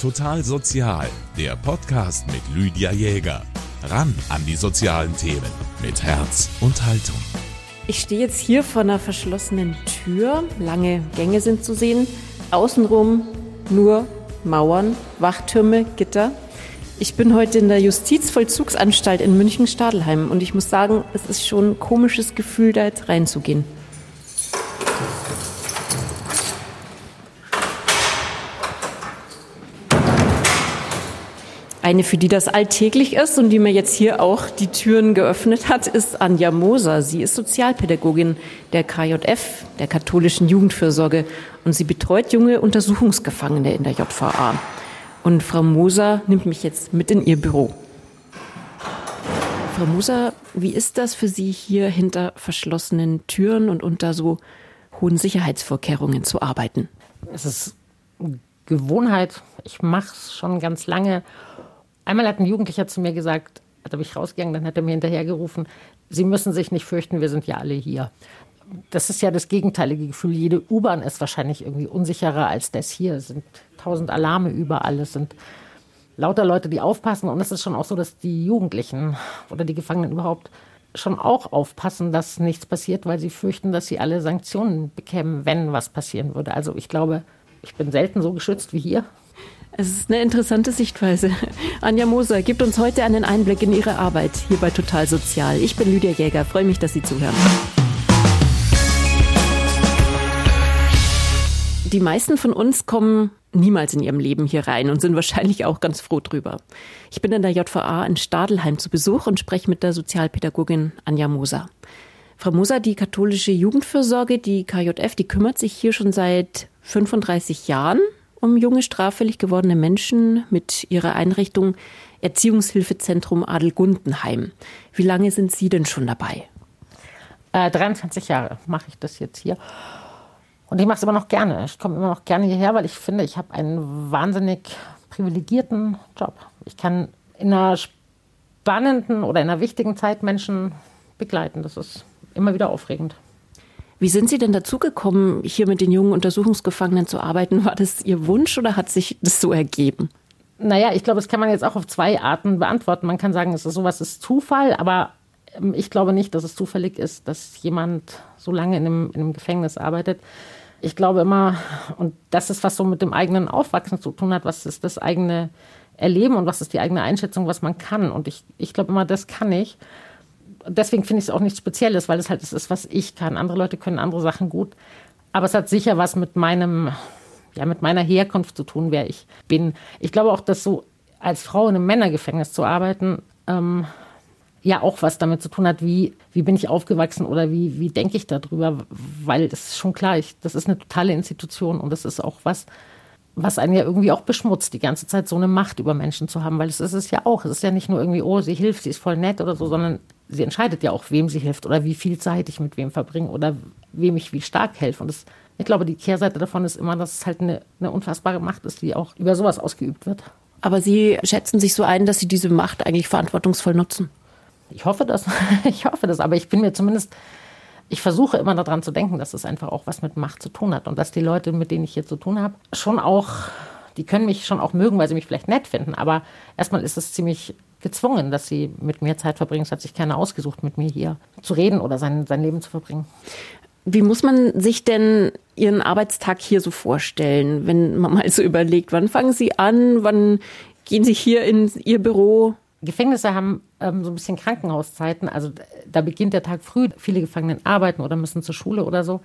Total Sozial, der Podcast mit Lydia Jäger. Ran an die sozialen Themen mit Herz und Haltung. Ich stehe jetzt hier vor einer verschlossenen Tür. Lange Gänge sind zu sehen. Außenrum nur Mauern, Wachtürme, Gitter. Ich bin heute in der Justizvollzugsanstalt in München-Stadelheim und ich muss sagen, es ist schon ein komisches Gefühl, da jetzt reinzugehen. Eine, für die das alltäglich ist und die mir jetzt hier auch die Türen geöffnet hat, ist Anja Moser. Sie ist Sozialpädagogin der KJF, der katholischen Jugendfürsorge, und sie betreut junge Untersuchungsgefangene in der JVA. Und Frau Moser nimmt mich jetzt mit in ihr Büro. Frau Moser, wie ist das für Sie hier hinter verschlossenen Türen und unter so hohen Sicherheitsvorkehrungen zu arbeiten? Es ist Gewohnheit. Ich mache es schon ganz lange Einmal hat ein Jugendlicher zu mir gesagt, da bin ich rausgegangen, dann hat er mir hinterhergerufen, Sie müssen sich nicht fürchten, wir sind ja alle hier. Das ist ja das gegenteilige Gefühl. Jede U-Bahn ist wahrscheinlich irgendwie unsicherer als das hier. Es sind tausend Alarme überall. Es sind lauter Leute, die aufpassen. Und es ist schon auch so, dass die Jugendlichen oder die Gefangenen überhaupt schon auch aufpassen, dass nichts passiert, weil sie fürchten, dass sie alle Sanktionen bekämen, wenn was passieren würde. Also ich glaube, ich bin selten so geschützt wie hier. Es ist eine interessante Sichtweise. Anja Moser gibt uns heute einen Einblick in ihre Arbeit hier bei Total Sozial. Ich bin Lydia Jäger, freue mich, dass Sie zuhören. Die meisten von uns kommen niemals in ihrem Leben hier rein und sind wahrscheinlich auch ganz froh drüber. Ich bin in der JVA in Stadelheim zu Besuch und spreche mit der Sozialpädagogin Anja Moser. Frau Moser, die katholische Jugendfürsorge, die KJF, die kümmert sich hier schon seit 35 Jahren um junge straffällig gewordene Menschen mit ihrer Einrichtung Erziehungshilfezentrum Adelgundenheim. Wie lange sind Sie denn schon dabei? Äh, 23 Jahre mache ich das jetzt hier. Und ich mache es immer noch gerne. Ich komme immer noch gerne hierher, weil ich finde, ich habe einen wahnsinnig privilegierten Job. Ich kann in einer spannenden oder in einer wichtigen Zeit Menschen begleiten. Das ist immer wieder aufregend. Wie sind Sie denn dazu gekommen, hier mit den jungen Untersuchungsgefangenen zu arbeiten? War das Ihr Wunsch oder hat sich das so ergeben? Naja, ich glaube, das kann man jetzt auch auf zwei Arten beantworten. Man kann sagen, es ist sowas ist Zufall, aber ähm, ich glaube nicht, dass es zufällig ist, dass jemand so lange in einem, in einem Gefängnis arbeitet. Ich glaube immer, und das ist, was so mit dem eigenen Aufwachsen zu tun hat, was ist das eigene Erleben und was ist die eigene Einschätzung, was man kann. Und ich, ich glaube immer, das kann ich deswegen finde ich es auch nichts Spezielles, weil es halt das ist, was ich kann. Andere Leute können andere Sachen gut. Aber es hat sicher was mit meinem, ja, mit meiner Herkunft zu tun, wer ich bin. Ich glaube auch, dass so als Frau in einem Männergefängnis zu arbeiten, ähm, ja auch was damit zu tun hat, wie, wie bin ich aufgewachsen oder wie, wie denke ich darüber, weil das ist schon klar, ich, das ist eine totale Institution und das ist auch was, was einen ja irgendwie auch beschmutzt, die ganze Zeit so eine Macht über Menschen zu haben, weil es ist es ja auch. Es ist ja nicht nur irgendwie, oh, sie hilft, sie ist voll nett oder so, sondern sie entscheidet ja auch, wem sie hilft oder wie viel Zeit ich mit wem verbringe oder wem ich wie stark helfe. Und das, ich glaube, die Kehrseite davon ist immer, dass es halt eine, eine unfassbare Macht ist, die auch über sowas ausgeübt wird. Aber Sie schätzen sich so ein, dass Sie diese Macht eigentlich verantwortungsvoll nutzen? Ich hoffe das. Ich hoffe das. Aber ich bin mir zumindest ich versuche immer daran zu denken, dass es einfach auch was mit Macht zu tun hat und dass die Leute, mit denen ich hier zu tun habe, schon auch, die können mich schon auch mögen, weil sie mich vielleicht nett finden, aber erstmal ist es ziemlich gezwungen, dass sie mit mir Zeit verbringen. Es hat sich keiner ausgesucht, mit mir hier zu reden oder sein, sein Leben zu verbringen. Wie muss man sich denn Ihren Arbeitstag hier so vorstellen, wenn man mal so überlegt, wann fangen Sie an, wann gehen Sie hier in Ihr Büro? Gefängnisse haben ähm, so ein bisschen Krankenhauszeiten. Also da beginnt der Tag früh. Viele Gefangenen arbeiten oder müssen zur Schule oder so.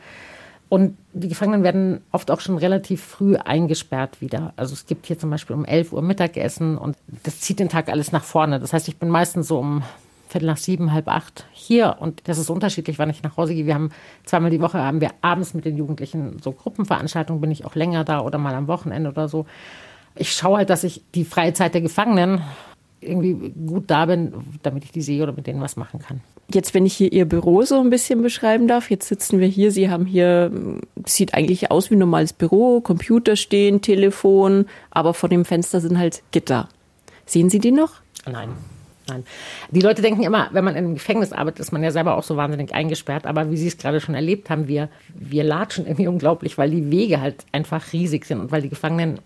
Und die Gefangenen werden oft auch schon relativ früh eingesperrt wieder. Also es gibt hier zum Beispiel um 11 Uhr Mittagessen und das zieht den Tag alles nach vorne. Das heißt, ich bin meistens so um Viertel nach sieben, halb acht hier und das ist unterschiedlich, wann ich nach Hause gehe. Wir haben zweimal die Woche haben wir abends mit den Jugendlichen so Gruppenveranstaltungen, bin ich auch länger da oder mal am Wochenende oder so. Ich schaue halt, dass ich die freie Zeit der Gefangenen irgendwie gut da bin, damit ich die sehe oder mit denen was machen kann. Jetzt, wenn ich hier Ihr Büro so ein bisschen beschreiben darf, jetzt sitzen wir hier, Sie haben hier, sieht eigentlich aus wie ein normales Büro, Computer stehen, Telefon, aber vor dem Fenster sind halt Gitter. Sehen Sie die noch? Nein. Nein. Die Leute denken immer, wenn man in einem Gefängnis arbeitet, ist man ja selber auch so wahnsinnig eingesperrt. Aber wie Sie es gerade schon erlebt haben, wir, wir latschen irgendwie unglaublich, weil die Wege halt einfach riesig sind und weil die Gefangenen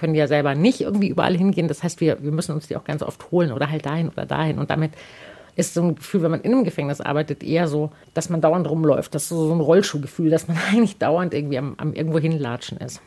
können ja selber nicht irgendwie überall hingehen. Das heißt, wir, wir müssen uns die auch ganz oft holen oder halt dahin oder dahin. Und damit ist so ein Gefühl, wenn man in einem Gefängnis arbeitet, eher so, dass man dauernd rumläuft. Das ist so ein Rollschuhgefühl, dass man eigentlich dauernd irgendwie am, am irgendwo hinlatschen ist.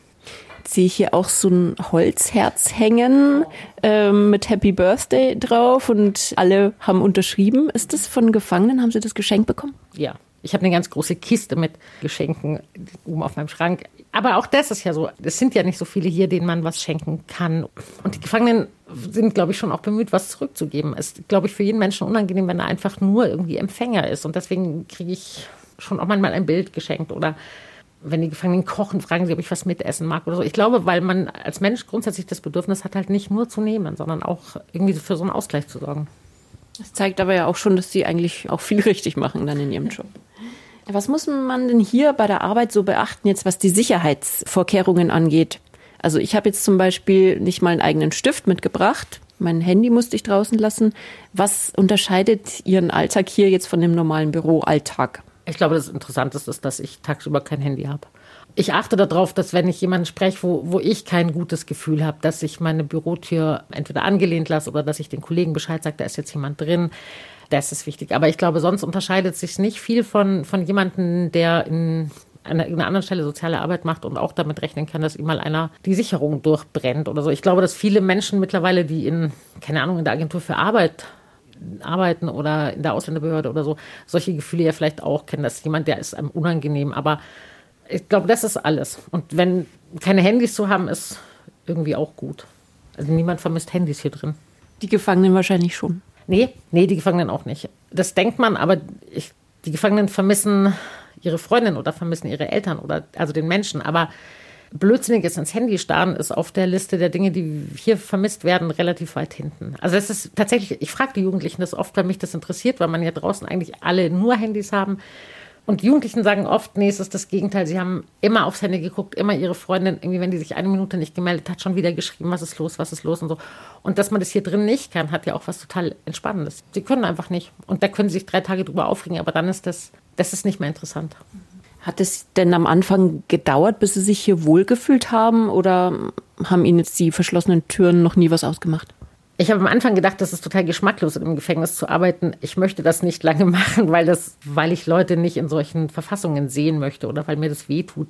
Jetzt sehe ich hier auch so ein Holzherz hängen ähm, mit Happy Birthday drauf und alle haben unterschrieben. Ist das von Gefangenen? Haben Sie das geschenkt bekommen? Ja. Ich habe eine ganz große Kiste mit Geschenken oben auf meinem Schrank. Aber auch das ist ja so. Es sind ja nicht so viele hier, denen man was schenken kann. Und die Gefangenen sind, glaube ich, schon auch bemüht, was zurückzugeben. Es ist, glaube ich, für jeden Menschen unangenehm, wenn er einfach nur irgendwie Empfänger ist. Und deswegen kriege ich schon auch manchmal ein Bild geschenkt oder wenn die Gefangenen kochen, fragen sie, ob ich was mitessen mag oder so. Ich glaube, weil man als Mensch grundsätzlich das Bedürfnis hat, halt nicht nur zu nehmen, sondern auch irgendwie für so einen Ausgleich zu sorgen. Das zeigt aber ja auch schon, dass sie eigentlich auch viel richtig machen dann in ihrem Job. Was muss man denn hier bei der Arbeit so beachten, jetzt was die Sicherheitsvorkehrungen angeht? Also ich habe jetzt zum Beispiel nicht mal einen eigenen Stift mitgebracht. Mein Handy musste ich draußen lassen. Was unterscheidet Ihren Alltag hier jetzt von dem normalen Büroalltag? Ich glaube, das Interessanteste ist, dass ich tagsüber kein Handy habe. Ich achte darauf, dass wenn ich jemanden spreche, wo, wo ich kein gutes Gefühl habe, dass ich meine Bürotür entweder angelehnt lasse oder dass ich den Kollegen Bescheid sage, da ist jetzt jemand drin. Das ist wichtig. Aber ich glaube, sonst unterscheidet sich nicht viel von, von jemandem, der in einer, einer anderen Stelle soziale Arbeit macht und auch damit rechnen kann, dass ihm mal einer die Sicherung durchbrennt oder so. Ich glaube, dass viele Menschen mittlerweile, die in, keine Ahnung, in der Agentur für Arbeit arbeiten oder in der Ausländerbehörde oder so, solche Gefühle ja vielleicht auch kennen. Das ist jemand, der ist einem unangenehm. Aber ich glaube, das ist alles. Und wenn keine Handys zu haben, ist irgendwie auch gut. Also niemand vermisst Handys hier drin. Die Gefangenen wahrscheinlich schon. Nee, nee, die Gefangenen auch nicht. Das denkt man, aber ich, die Gefangenen vermissen ihre Freundin oder vermissen ihre Eltern oder also den Menschen. Aber blödsinniges ins Handy starren ist auf der Liste der Dinge, die hier vermisst werden, relativ weit hinten. Also es ist tatsächlich, ich frage die Jugendlichen das oft, weil mich das interessiert, weil man ja draußen eigentlich alle nur Handys haben. Und Jugendlichen sagen oft, nee, es ist das Gegenteil. Sie haben immer aufs Handy geguckt, immer ihre Freundin, irgendwie, wenn die sich eine Minute nicht gemeldet hat, schon wieder geschrieben, was ist los, was ist los und so. Und dass man das hier drin nicht kann, hat ja auch was total Entspannendes. Sie können einfach nicht. Und da können sie sich drei Tage drüber aufregen, aber dann ist das, das ist nicht mehr interessant. Hat es denn am Anfang gedauert, bis Sie sich hier wohlgefühlt haben oder haben Ihnen jetzt die verschlossenen Türen noch nie was ausgemacht? Ich habe am Anfang gedacht, das ist total geschmacklos, im Gefängnis zu arbeiten. Ich möchte das nicht lange machen, weil, das, weil ich Leute nicht in solchen Verfassungen sehen möchte oder weil mir das wehtut,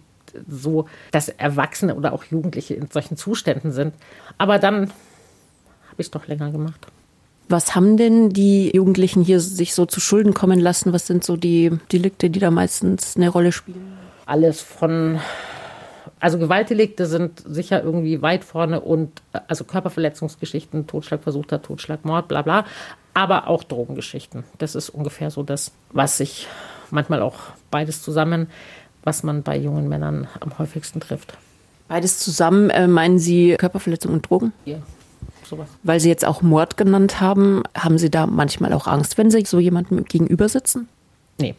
so dass Erwachsene oder auch Jugendliche in solchen Zuständen sind. Aber dann habe ich es doch länger gemacht. Was haben denn die Jugendlichen hier sich so zu Schulden kommen lassen? Was sind so die Delikte, die da meistens eine Rolle spielen? Alles von, also Gewaltdelikte sind sicher irgendwie weit vorne und also Körperverletzungsgeschichten, Totschlag, versuchter Totschlag, Mord, bla bla, aber auch Drogengeschichten. Das ist ungefähr so das, was sich manchmal auch beides zusammen, was man bei jungen Männern am häufigsten trifft. Beides zusammen, äh, meinen Sie Körperverletzung und Drogen? Ja sowas. Weil Sie jetzt auch Mord genannt haben, haben Sie da manchmal auch Angst, wenn Sie so jemandem gegenüber sitzen? Nee.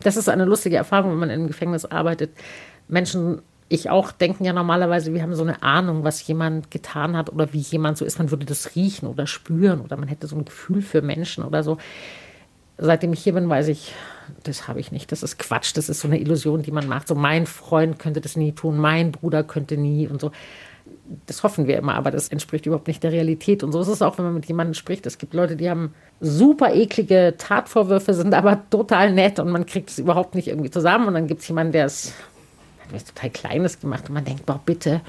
Das ist eine lustige Erfahrung, wenn man im Gefängnis arbeitet. Menschen, ich auch, denken ja normalerweise, wir haben so eine Ahnung, was jemand getan hat oder wie jemand so ist. Man würde das riechen oder spüren oder man hätte so ein Gefühl für Menschen oder so. Seitdem ich hier bin, weiß ich, das habe ich nicht. Das ist Quatsch. Das ist so eine Illusion, die man macht. So, mein Freund könnte das nie tun, mein Bruder könnte nie und so das hoffen wir immer, aber das entspricht überhaupt nicht der Realität. Und so ist es auch, wenn man mit jemandem spricht. Es gibt Leute, die haben super eklige Tatvorwürfe, sind aber total nett und man kriegt es überhaupt nicht irgendwie zusammen. Und dann gibt es jemanden, der es was total Kleines gemacht und man denkt, boah, bitte,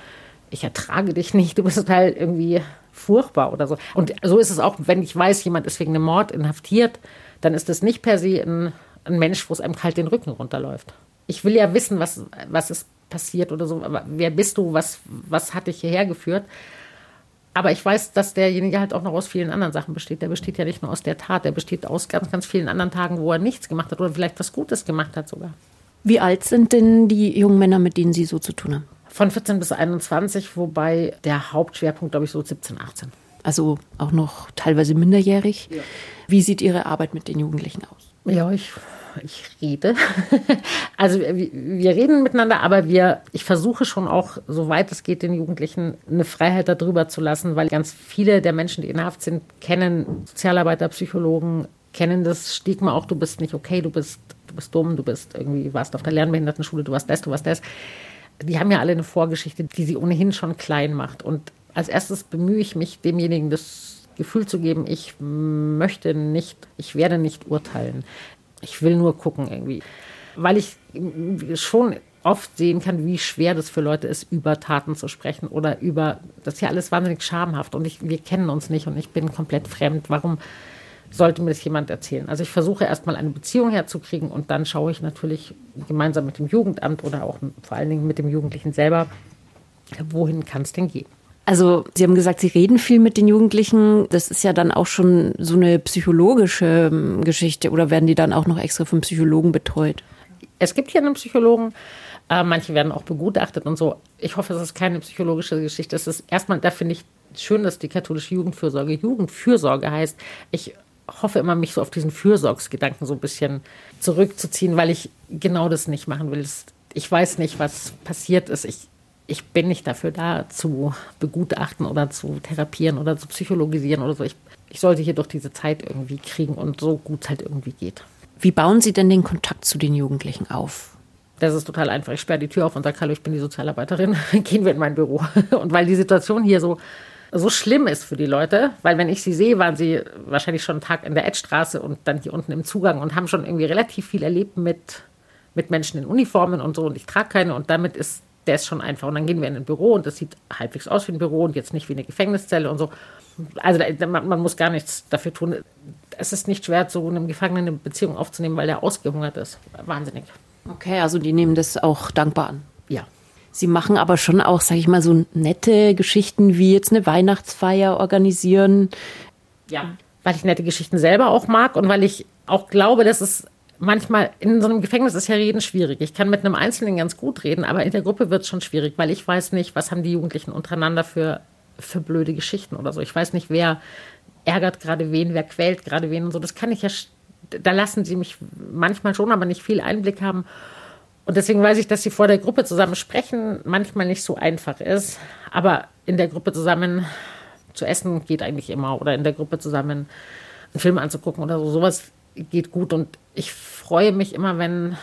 ich ertrage dich nicht, du bist total irgendwie furchtbar oder so. Und so ist es auch, wenn ich weiß, jemand ist wegen einem Mord inhaftiert, dann ist das nicht per se ein, ein Mensch, wo es einem kalt den Rücken runterläuft. Ich will ja wissen, was, was ist passiert oder so. Aber wer bist du? Was, was hat dich hierher geführt? Aber ich weiß, dass derjenige halt auch noch aus vielen anderen Sachen besteht. Der besteht ja nicht nur aus der Tat, der besteht aus ganz, ganz vielen anderen Tagen, wo er nichts gemacht hat oder vielleicht was Gutes gemacht hat sogar. Wie alt sind denn die jungen Männer, mit denen Sie so zu tun haben? Von 14 bis 21, wobei der Hauptschwerpunkt, glaube ich, so 17, 18. Also auch noch teilweise minderjährig. Ja. Wie sieht Ihre Arbeit mit den Jugendlichen aus? Ja, ich ich rede. Also wir reden miteinander, aber wir, ich versuche schon auch, soweit es geht, den Jugendlichen eine Freiheit darüber zu lassen, weil ganz viele der Menschen, die in Haft sind, kennen Sozialarbeiter, Psychologen, kennen das Stigma auch, du bist nicht okay, du bist, du bist dumm, du bist irgendwie, warst auf der Lernbehindertenschule, du warst das, du warst das. die haben ja alle eine Vorgeschichte, die sie ohnehin schon klein macht. Und als erstes bemühe ich mich, demjenigen das Gefühl zu geben, ich möchte nicht, ich werde nicht urteilen. Ich will nur gucken irgendwie. Weil ich schon oft sehen kann, wie schwer das für Leute ist, über Taten zu sprechen oder über, das ist ja alles wahnsinnig schamhaft und ich, wir kennen uns nicht und ich bin komplett fremd. Warum sollte mir das jemand erzählen? Also ich versuche erstmal eine Beziehung herzukriegen und dann schaue ich natürlich gemeinsam mit dem Jugendamt oder auch vor allen Dingen mit dem Jugendlichen selber, wohin kann es denn gehen? Also Sie haben gesagt, Sie reden viel mit den Jugendlichen. Das ist ja dann auch schon so eine psychologische ähm, Geschichte oder werden die dann auch noch extra vom Psychologen betreut? Es gibt hier einen Psychologen. Äh, manche werden auch begutachtet und so. Ich hoffe, es ist keine psychologische Geschichte. Es ist erstmal, da finde ich schön, dass die katholische Jugendfürsorge Jugendfürsorge heißt. Ich hoffe immer, mich so auf diesen Fürsorgsgedanken so ein bisschen zurückzuziehen, weil ich genau das nicht machen will. Ich weiß nicht, was passiert ist. Ich, ich bin nicht dafür da, zu begutachten oder zu therapieren oder zu psychologisieren oder so. Ich, ich sollte hier doch diese Zeit irgendwie kriegen und so gut es halt irgendwie geht. Wie bauen Sie denn den Kontakt zu den Jugendlichen auf? Das ist total einfach. Ich sperre die Tür auf und sage, hallo, ich bin die Sozialarbeiterin, gehen wir in mein Büro. Und weil die Situation hier so, so schlimm ist für die Leute, weil wenn ich sie sehe, waren sie wahrscheinlich schon einen Tag in der Edstraße und dann hier unten im Zugang und haben schon irgendwie relativ viel erlebt mit, mit Menschen in Uniformen und so und ich trage keine und damit ist der ist schon einfach. Und dann gehen wir in ein Büro und das sieht halbwegs aus wie ein Büro und jetzt nicht wie eine Gefängniszelle und so. Also man, man muss gar nichts dafür tun. Es ist nicht schwer, so einem Gefangenen eine Beziehung aufzunehmen, weil er ausgehungert ist. Wahnsinnig. Okay, also die nehmen das auch dankbar an. Ja. Sie machen aber schon auch, sage ich mal, so nette Geschichten wie jetzt eine Weihnachtsfeier organisieren. Ja, weil ich nette Geschichten selber auch mag und weil ich auch glaube, dass es manchmal in so einem Gefängnis ist ja Reden schwierig. Ich kann mit einem Einzelnen ganz gut reden, aber in der Gruppe wird es schon schwierig, weil ich weiß nicht, was haben die Jugendlichen untereinander für, für blöde Geschichten oder so. Ich weiß nicht, wer ärgert gerade wen, wer quält gerade wen und so. Das kann ich ja da lassen sie mich manchmal schon, aber nicht viel Einblick haben. Und deswegen weiß ich, dass sie vor der Gruppe zusammen sprechen manchmal nicht so einfach ist. Aber in der Gruppe zusammen zu essen geht eigentlich immer. Oder in der Gruppe zusammen einen Film anzugucken oder so. Sowas geht gut. Und ich freue mich immer, wenn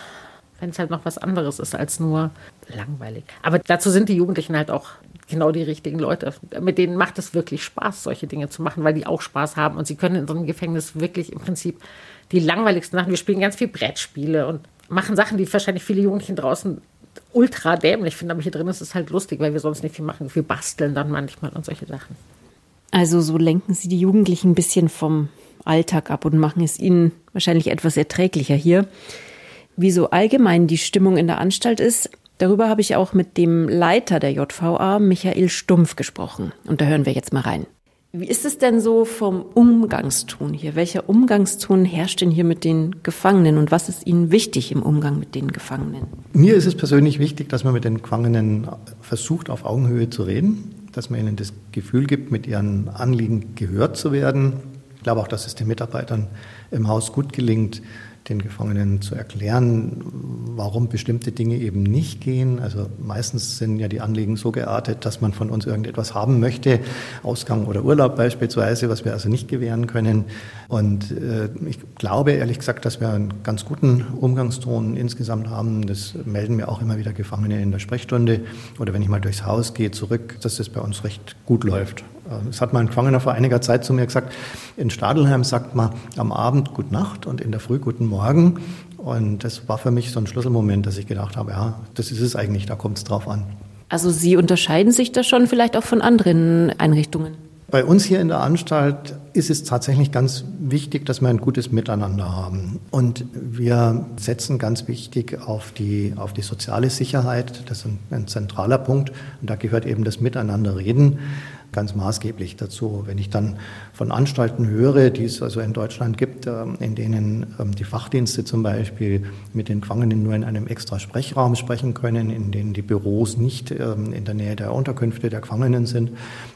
wenn es halt noch was anderes ist als nur langweilig. Aber dazu sind die Jugendlichen halt auch genau die richtigen Leute. Mit denen macht es wirklich Spaß, solche Dinge zu machen, weil die auch Spaß haben und sie können in so einem Gefängnis wirklich im Prinzip die langweiligsten Sachen. Wir spielen ganz viel Brettspiele und machen Sachen, die wahrscheinlich viele Jugendlichen draußen ultra dämlich finden, aber hier drin ist es halt lustig, weil wir sonst nicht viel machen. Wir basteln dann manchmal und solche Sachen. Also so lenken Sie die Jugendlichen ein bisschen vom Alltag ab und machen es ihnen wahrscheinlich etwas erträglicher hier. Wie so allgemein die Stimmung in der Anstalt ist, darüber habe ich auch mit dem Leiter der JVA, Michael Stumpf, gesprochen. Und da hören wir jetzt mal rein. Wie ist es denn so vom Umgangston hier? Welcher Umgangston herrscht denn hier mit den Gefangenen und was ist Ihnen wichtig im Umgang mit den Gefangenen? Mir ist es persönlich wichtig, dass man mit den Gefangenen versucht, auf Augenhöhe zu reden, dass man ihnen das Gefühl gibt, mit ihren Anliegen gehört zu werden. Ich glaube auch, dass es den Mitarbeitern im Haus gut gelingt, den Gefangenen zu erklären, warum bestimmte Dinge eben nicht gehen. Also meistens sind ja die Anliegen so geartet, dass man von uns irgendetwas haben möchte, Ausgang oder Urlaub beispielsweise, was wir also nicht gewähren können. Und äh, ich glaube ehrlich gesagt, dass wir einen ganz guten Umgangston insgesamt haben. Das melden mir auch immer wieder Gefangene in der Sprechstunde oder wenn ich mal durchs Haus gehe zurück, dass das bei uns recht gut läuft. Es hat mal ein Gefangener vor einiger Zeit zu mir gesagt, in Stadelheim sagt man am Abend Gute Nacht und in der Früh Guten Morgen. Und das war für mich so ein Schlüsselmoment, dass ich gedacht habe, ja, das ist es eigentlich, da kommt es drauf an. Also Sie unterscheiden sich da schon vielleicht auch von anderen Einrichtungen? Bei uns hier in der Anstalt ist es tatsächlich ganz wichtig, dass wir ein gutes Miteinander haben. Und wir setzen ganz wichtig auf die, auf die soziale Sicherheit. Das ist ein, ein zentraler Punkt. Und da gehört eben das Miteinanderreden ganz maßgeblich dazu. Wenn ich dann von Anstalten höre, die es also in Deutschland gibt, ähm, in denen ähm, die Fachdienste zum Beispiel mit den Gefangenen nur in einem extra Sprechraum sprechen können, in denen die Büros nicht ähm, in der Nähe der Unterkünfte der Gefangenen sind,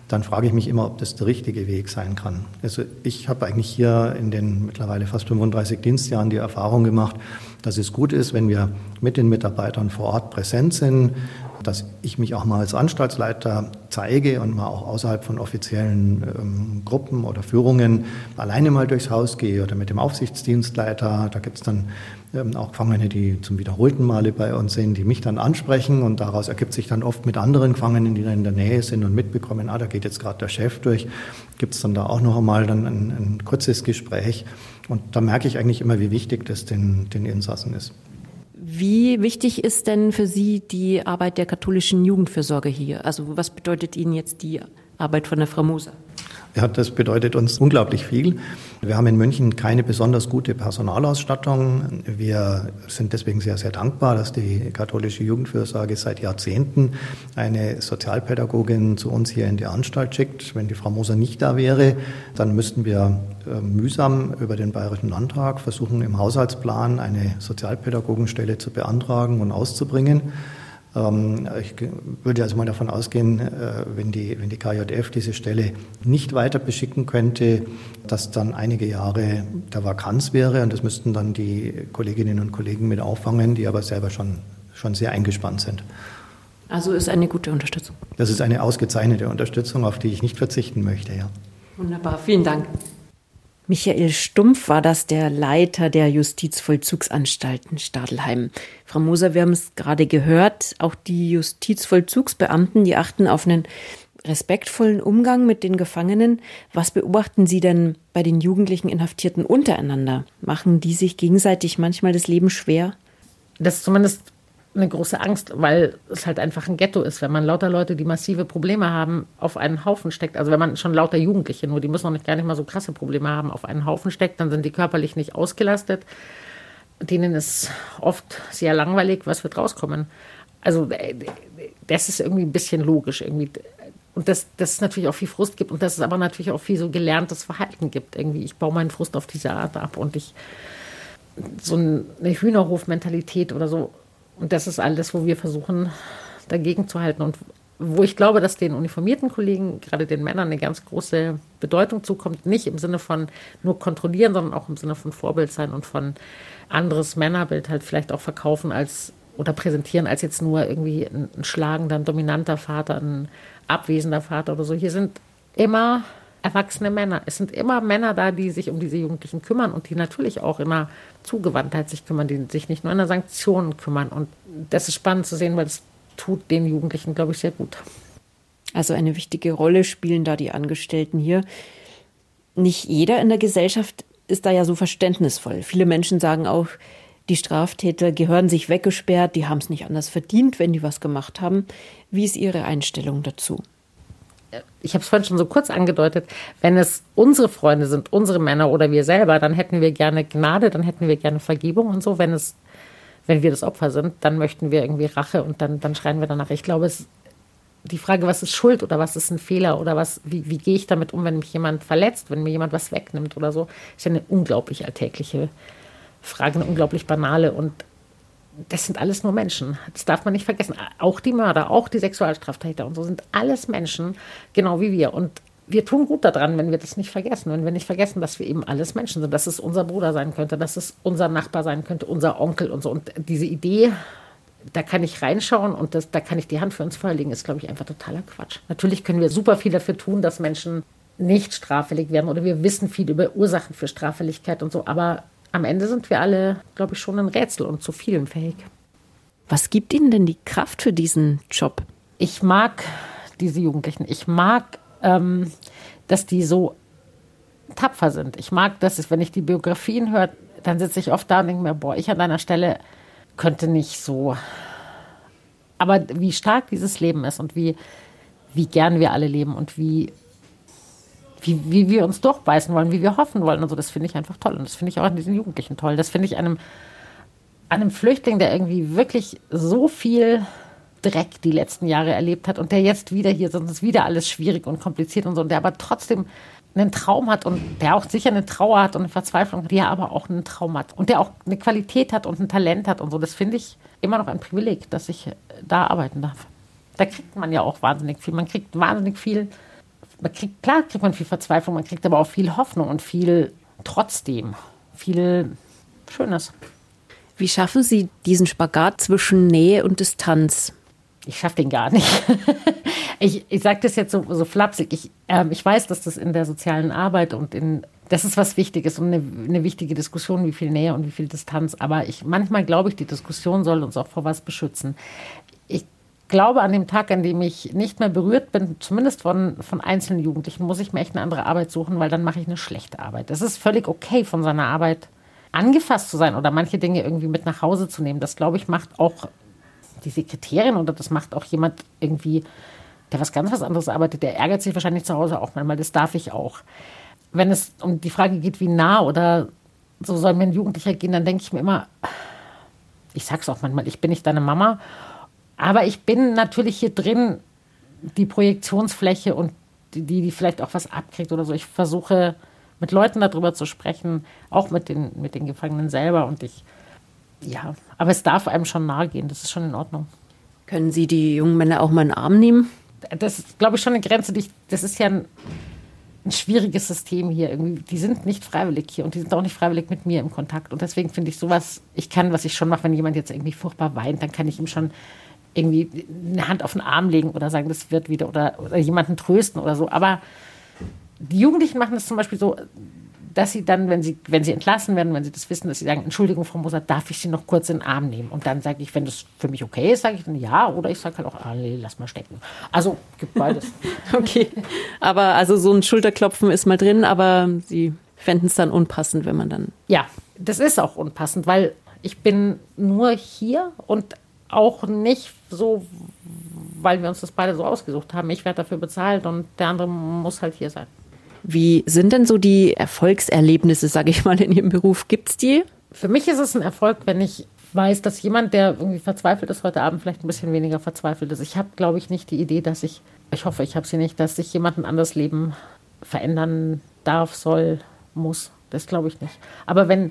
dann frage ich mich immer, ob das der richtige Weg sein kann. Also ich habe eigentlich hier in den mittlerweile fast 35 Dienstjahren die Erfahrung gemacht, dass es gut ist, wenn wir mit den Mitarbeitern vor Ort präsent sind, dass ich mich auch mal als Anstaltsleiter zeige und mal auch außerhalb von offiziellen ähm, Gruppen oder Führungen alleine mal durchs Haus gehe oder mit dem Aufsichtsdienstleiter. Da gibt es dann ähm, auch Gefangene, die zum wiederholten Male bei uns sind, die mich dann ansprechen und daraus ergibt sich dann oft mit anderen Gefangenen, die dann in der Nähe sind und mitbekommen, ah, da geht jetzt gerade der Chef durch, gibt es dann da auch noch einmal dann ein, ein kurzes Gespräch. Und da merke ich eigentlich immer, wie wichtig das den, den Insassen ist. Wie wichtig ist denn für Sie die Arbeit der katholischen Jugendfürsorge hier? Also was bedeutet Ihnen jetzt die Arbeit von der Frau Moser? Ja, das bedeutet uns unglaublich viel. Wir haben in München keine besonders gute Personalausstattung. Wir sind deswegen sehr, sehr dankbar, dass die katholische Jugendfürsorge seit Jahrzehnten eine Sozialpädagogin zu uns hier in die Anstalt schickt. Wenn die Frau Moser nicht da wäre, dann müssten wir äh, mühsam über den Bayerischen Landtag versuchen, im Haushaltsplan eine Sozialpädagogenstelle zu beantragen und auszubringen. Ähm, ich würde also mal davon ausgehen, äh, wenn die, wenn die KJF diese Stelle nicht weiter beschicken könnte, dass dann einige Jahre der Vakanz wäre und das müssten dann die Kolleginnen und Kollegen mit auffangen, die aber selber schon, schon sehr eingespannt sind. Also ist eine gute Unterstützung. Das ist eine ausgezeichnete Unterstützung, auf die ich nicht verzichten möchte, ja. Wunderbar, vielen Dank. Michael Stumpf war das, der Leiter der Justizvollzugsanstalten Stadelheim. Frau Moser, wir haben es gerade gehört, auch die Justizvollzugsbeamten, die achten auf einen respektvollen Umgang mit den Gefangenen. Was beobachten Sie denn bei den jugendlichen Inhaftierten untereinander? Machen die sich gegenseitig manchmal das Leben schwer? Das ist zumindest eine große Angst, weil es halt einfach ein Ghetto ist, wenn man lauter Leute, die massive Probleme haben, auf einen Haufen steckt. Also wenn man schon lauter Jugendliche, nur die müssen noch nicht gar nicht mal so krasse Probleme haben, auf einen Haufen steckt, dann sind die körperlich nicht ausgelastet. Denen ist oft sehr langweilig, was wird rauskommen. Also äh, das ist irgendwie ein bisschen logisch irgendwie. Und dass, dass es natürlich auch viel Frust gibt und dass es aber natürlich auch viel so gelerntes Verhalten gibt. Irgendwie, ich baue meinen Frust auf diese Art ab und ich so eine Hühnerhof-Mentalität oder so und das ist alles, wo wir versuchen, dagegen zu halten. Und wo ich glaube, dass den uniformierten Kollegen, gerade den Männern, eine ganz große Bedeutung zukommt. Nicht im Sinne von nur kontrollieren, sondern auch im Sinne von Vorbild sein und von anderes Männerbild halt vielleicht auch verkaufen als oder präsentieren als jetzt nur irgendwie ein, schlagender, ein dominanter Vater, ein abwesender Vater oder so. Hier sind immer erwachsene Männer. Es sind immer Männer da, die sich um diese Jugendlichen kümmern und die natürlich auch immer Zugewandtheit sich kümmern, die sich nicht nur in der Sanktionen kümmern. Und das ist spannend zu sehen, weil es tut den Jugendlichen, glaube ich, sehr gut. Also eine wichtige Rolle spielen da die Angestellten hier. Nicht jeder in der Gesellschaft ist da ja so verständnisvoll. Viele Menschen sagen auch, die Straftäter gehören sich weggesperrt, die haben es nicht anders verdient, wenn die was gemacht haben. Wie ist Ihre Einstellung dazu? Ich habe es vorhin schon so kurz angedeutet, wenn es unsere Freunde sind, unsere Männer oder wir selber, dann hätten wir gerne Gnade, dann hätten wir gerne Vergebung und so. Wenn es, wenn wir das Opfer sind, dann möchten wir irgendwie Rache und dann, dann schreien wir danach. Ich glaube, es die Frage, was ist Schuld oder was ist ein Fehler oder was, wie, wie gehe ich damit um, wenn mich jemand verletzt, wenn mir jemand was wegnimmt oder so, ist ja eine unglaublich alltägliche Frage, eine unglaublich banale und das sind alles nur Menschen. Das darf man nicht vergessen. Auch die Mörder, auch die Sexualstraftäter und so sind alles Menschen, genau wie wir. Und wir tun gut daran, wenn wir das nicht vergessen. Wenn wir nicht vergessen, dass wir eben alles Menschen sind, dass es unser Bruder sein könnte, dass es unser Nachbar sein könnte, unser Onkel und so. Und diese Idee, da kann ich reinschauen und das, da kann ich die Hand für uns vorlegen, ist, glaube ich, einfach totaler Quatsch. Natürlich können wir super viel dafür tun, dass Menschen nicht straffällig werden oder wir wissen viel über Ursachen für Straffälligkeit und so, aber am Ende sind wir alle, glaube ich, schon ein Rätsel und zu vielen fähig. Was gibt Ihnen denn die Kraft für diesen Job? Ich mag diese Jugendlichen. Ich mag, ähm, dass die so tapfer sind. Ich mag, dass es, wenn ich die Biografien höre, dann sitze ich oft da und denke mir, boah, ich an deiner Stelle könnte nicht so. Aber wie stark dieses Leben ist und wie, wie gern wir alle leben und wie wie, wie wir uns durchbeißen wollen, wie wir hoffen wollen und so. Das finde ich einfach toll. Und das finde ich auch an diesen Jugendlichen toll. Das finde ich einem, einem Flüchtling, der irgendwie wirklich so viel Dreck die letzten Jahre erlebt hat und der jetzt wieder hier, sonst ist wieder alles schwierig und kompliziert und so, und der aber trotzdem einen Traum hat und der auch sicher eine Trauer hat und eine Verzweiflung, der aber auch einen Traum hat und der auch eine Qualität hat und ein Talent hat und so. Das finde ich immer noch ein Privileg, dass ich da arbeiten darf. Da kriegt man ja auch wahnsinnig viel. Man kriegt wahnsinnig viel man kriegt, klar kriegt man viel Verzweiflung, man kriegt aber auch viel Hoffnung und viel trotzdem, viel Schönes. Wie schaffen Sie diesen Spagat zwischen Nähe und Distanz? ich schaffe den gar nicht. ich ich sage das jetzt so, so flapsig. Ich, äh, ich weiß, dass das in der sozialen Arbeit und in das ist was Wichtiges und eine, eine, wichtige Diskussion, wie viel Nähe und wie viel Distanz. Aber ich, manchmal glaube ich, die Diskussion soll uns auch vor was beschützen. Ich glaube, an dem Tag, an dem ich nicht mehr berührt bin, zumindest von, von einzelnen Jugendlichen, muss ich mir echt eine andere Arbeit suchen, weil dann mache ich eine schlechte Arbeit. Es ist völlig okay, von seiner Arbeit angefasst zu sein oder manche Dinge irgendwie mit nach Hause zu nehmen. Das, glaube ich, macht auch die Sekretärin oder das macht auch jemand irgendwie, der was ganz was anderes arbeitet, der ärgert sich wahrscheinlich zu Hause auch manchmal. Das darf ich auch. Wenn es um die Frage geht, wie nah oder so soll mir ein Jugendlicher gehen, dann denke ich mir immer, ich sag's auch manchmal, ich bin nicht deine Mama, aber ich bin natürlich hier drin die Projektionsfläche und die, die vielleicht auch was abkriegt oder so. Ich versuche mit Leuten darüber zu sprechen, auch mit den, mit den Gefangenen selber und ich ja, aber es darf einem schon nahe gehen, das ist schon in Ordnung. Können Sie die jungen Männer auch mal in den Arm nehmen? Das ist, glaube ich, schon eine Grenze. Die ich, das ist ja ein, ein schwieriges System hier. Irgendwie, die sind nicht freiwillig hier und die sind auch nicht freiwillig mit mir im Kontakt. Und deswegen finde ich sowas, ich kann, was ich schon mache, wenn jemand jetzt irgendwie furchtbar weint, dann kann ich ihm schon irgendwie eine Hand auf den Arm legen oder sagen, das wird wieder oder, oder jemanden trösten oder so. Aber die Jugendlichen machen das zum Beispiel so, dass sie dann, wenn sie, wenn sie entlassen werden, wenn sie das wissen, dass sie sagen, Entschuldigung, Frau Moser, darf ich Sie noch kurz in den Arm nehmen? Und dann sage ich, wenn das für mich okay ist, sage ich dann ja, oder ich sage halt auch, ah, nee, lass mal stecken. Also gibt beides. okay, aber also so ein Schulterklopfen ist mal drin, aber Sie fänden es dann unpassend, wenn man dann... Ja, das ist auch unpassend, weil ich bin nur hier und auch nicht so, weil wir uns das beide so ausgesucht haben. Ich werde dafür bezahlt und der andere muss halt hier sein. Wie sind denn so die Erfolgserlebnisse, sage ich mal, in Ihrem Beruf? Gibt es die? Für mich ist es ein Erfolg, wenn ich weiß, dass jemand, der irgendwie verzweifelt ist, heute Abend vielleicht ein bisschen weniger verzweifelt ist. Ich habe, glaube ich, nicht die Idee, dass ich, ich hoffe, ich habe sie nicht, dass sich jemand ein anderes Leben verändern darf, soll, muss. Das glaube ich nicht. Aber wenn,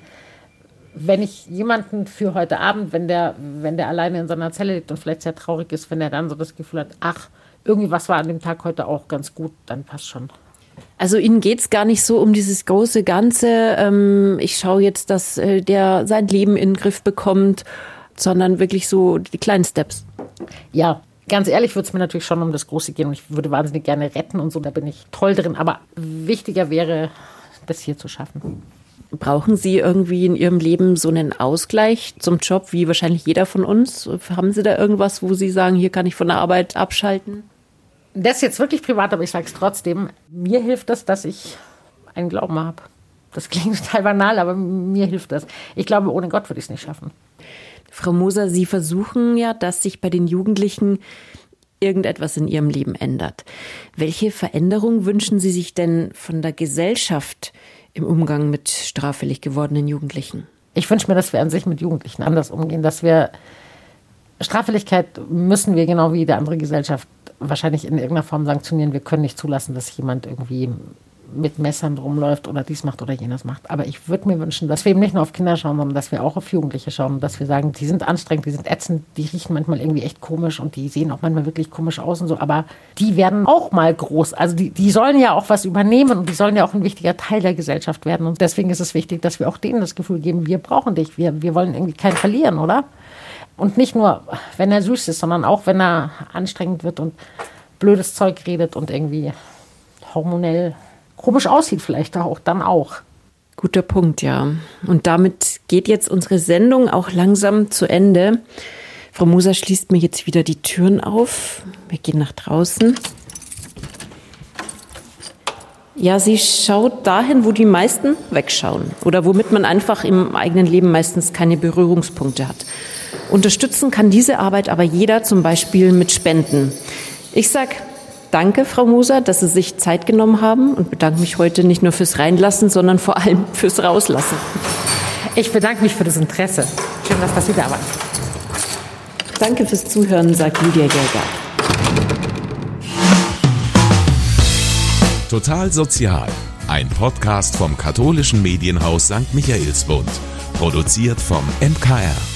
wenn ich jemanden für heute Abend, wenn der, wenn der alleine in seiner Zelle liegt und vielleicht sehr traurig ist, wenn er dann so das Gefühl hat, ach, irgendwie was war an dem Tag heute auch ganz gut, dann passt schon. Also Ihnen geht es gar nicht so um dieses große Ganze, ähm, ich schaue jetzt, dass äh, der sein Leben in den Griff bekommt, sondern wirklich so die kleinen Steps. Ja, ganz ehrlich würde es mir natürlich schon um das Große gehen und ich würde wahnsinnig gerne retten und so, da bin ich toll drin. Aber wichtiger wäre, das hier zu schaffen. Brauchen Sie irgendwie in Ihrem Leben so einen Ausgleich zum Job, wie wahrscheinlich jeder von uns? Haben Sie da irgendwas, wo Sie sagen, hier kann ich von der Arbeit abschalten? das ist jetzt wirklich privat, aber ich sage es trotzdem. Mir hilft das, dass ich einen Glauben habe. Das klingt total banal, aber mir hilft das. Ich glaube, ohne Gott würde ich es nicht schaffen. Frau Moser, Sie versuchen ja, dass sich bei den Jugendlichen irgendetwas in ihrem Leben ändert. Welche Veränderung wünschen Sie sich denn von der Gesellschaft im Umgang mit straffällig gewordenen Jugendlichen? Ich wünsche mir, dass wir an sich mit Jugendlichen anders umgehen, dass wir Straffälligkeit müssen wir genau wie die andere Gesellschaft wahrscheinlich in irgendeiner Form sanktionieren. Wir können nicht zulassen, dass jemand irgendwie mit Messern rumläuft oder dies macht oder jenes macht. Aber ich würde mir wünschen, dass wir eben nicht nur auf Kinder schauen, sondern dass wir auch auf Jugendliche schauen und dass wir sagen, die sind anstrengend, die sind ätzend, die riechen manchmal irgendwie echt komisch und die sehen auch manchmal wirklich komisch aus und so. Aber die werden auch mal groß. Also die, die sollen ja auch was übernehmen und die sollen ja auch ein wichtiger Teil der Gesellschaft werden. Und deswegen ist es wichtig, dass wir auch denen das Gefühl geben, wir brauchen dich, wir, wir wollen irgendwie keinen verlieren, oder? Und nicht nur, wenn er süß ist, sondern auch, wenn er anstrengend wird und blödes Zeug redet und irgendwie hormonell komisch aussieht, vielleicht auch dann auch. Guter Punkt, ja. Und damit geht jetzt unsere Sendung auch langsam zu Ende. Frau Moser schließt mir jetzt wieder die Türen auf. Wir gehen nach draußen. Ja, sie schaut dahin, wo die meisten wegschauen oder womit man einfach im eigenen Leben meistens keine Berührungspunkte hat. Unterstützen kann diese Arbeit aber jeder zum Beispiel mit Spenden. Ich sag Danke, Frau Moser, dass Sie sich Zeit genommen haben und bedanke mich heute nicht nur fürs Reinlassen, sondern vor allem fürs Rauslassen. Ich bedanke mich für das Interesse. Schön, dass Sie da waren. Danke fürs Zuhören, sagt Lydia Jäger. Total Sozial, ein Podcast vom katholischen Medienhaus St. Michaelsbund, produziert vom MKR.